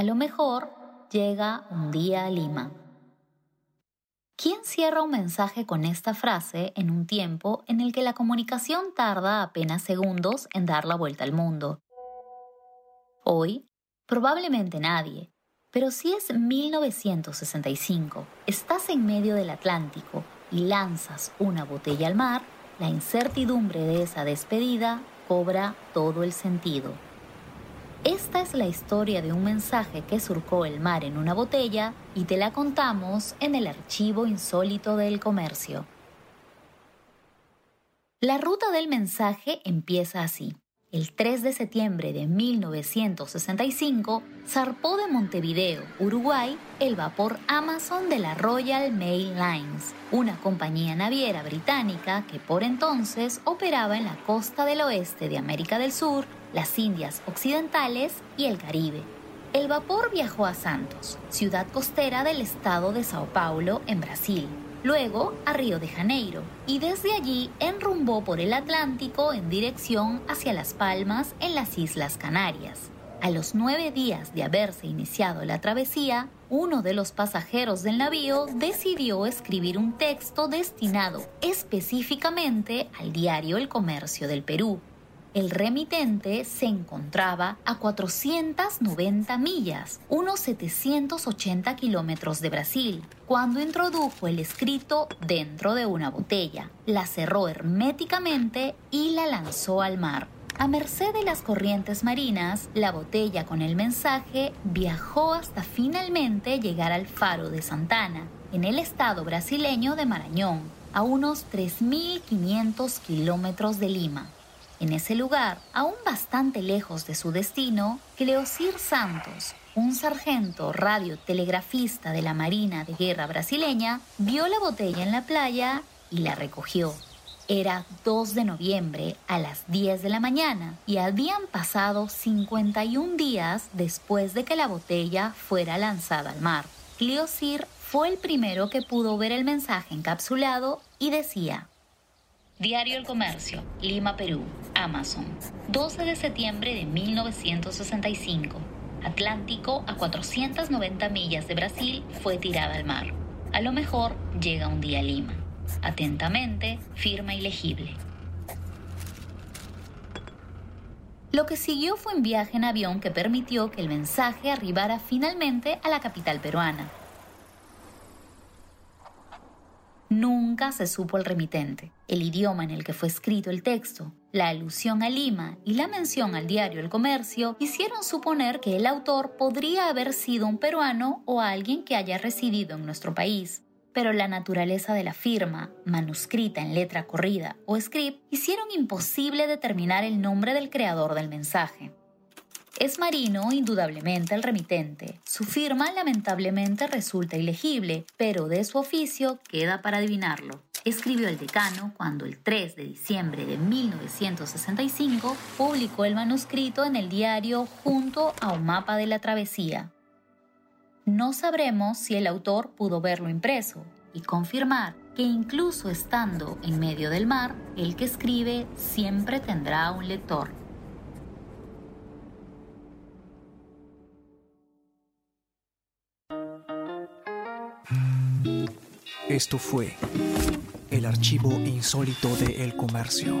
A lo mejor llega un día a Lima. ¿Quién cierra un mensaje con esta frase en un tiempo en el que la comunicación tarda apenas segundos en dar la vuelta al mundo? Hoy, probablemente nadie, pero si es 1965, estás en medio del Atlántico y lanzas una botella al mar, la incertidumbre de esa despedida cobra todo el sentido. Esta es la historia de un mensaje que surcó el mar en una botella y te la contamos en el archivo insólito del comercio. La ruta del mensaje empieza así. El 3 de septiembre de 1965 zarpó de Montevideo, Uruguay, el vapor Amazon de la Royal Mail Lines, una compañía naviera británica que por entonces operaba en la costa del oeste de América del Sur, las Indias Occidentales y el Caribe. El vapor viajó a Santos, ciudad costera del estado de Sao Paulo, en Brasil, luego a Río de Janeiro y desde allí enrumbó por el Atlántico en dirección hacia Las Palmas en las Islas Canarias. A los nueve días de haberse iniciado la travesía, uno de los pasajeros del navío decidió escribir un texto destinado específicamente al diario El Comercio del Perú, el remitente se encontraba a 490 millas, unos 780 kilómetros de Brasil, cuando introdujo el escrito dentro de una botella, la cerró herméticamente y la lanzó al mar. A merced de las corrientes marinas, la botella con el mensaje viajó hasta finalmente llegar al faro de Santana, en el estado brasileño de Marañón, a unos 3.500 kilómetros de Lima. En ese lugar, aún bastante lejos de su destino, Cleosir Santos, un sargento radiotelegrafista de la Marina de Guerra brasileña, vio la botella en la playa y la recogió. Era 2 de noviembre a las 10 de la mañana y habían pasado 51 días después de que la botella fuera lanzada al mar. Cleosir fue el primero que pudo ver el mensaje encapsulado y decía, Diario El Comercio, Lima, Perú, Amazon, 12 de septiembre de 1965. Atlántico a 490 millas de Brasil fue tirada al mar. A lo mejor llega un día a Lima. Atentamente, firma ilegible. Lo que siguió fue un viaje en avión que permitió que el mensaje arribara finalmente a la capital peruana. Nunca se supo el remitente, el idioma en el que fue escrito el texto, la alusión a Lima y la mención al diario El Comercio hicieron suponer que el autor podría haber sido un peruano o alguien que haya residido en nuestro país. Pero la naturaleza de la firma, manuscrita en letra corrida o script, hicieron imposible determinar el nombre del creador del mensaje. Es marino, indudablemente, el remitente. Su firma lamentablemente resulta ilegible, pero de su oficio queda para adivinarlo. Escribió el decano cuando el 3 de diciembre de 1965 publicó el manuscrito en el diario junto a un mapa de la travesía. No sabremos si el autor pudo verlo impreso y confirmar que incluso estando en medio del mar, el que escribe siempre tendrá un lector. Esto fue el archivo insólito de El Comercio.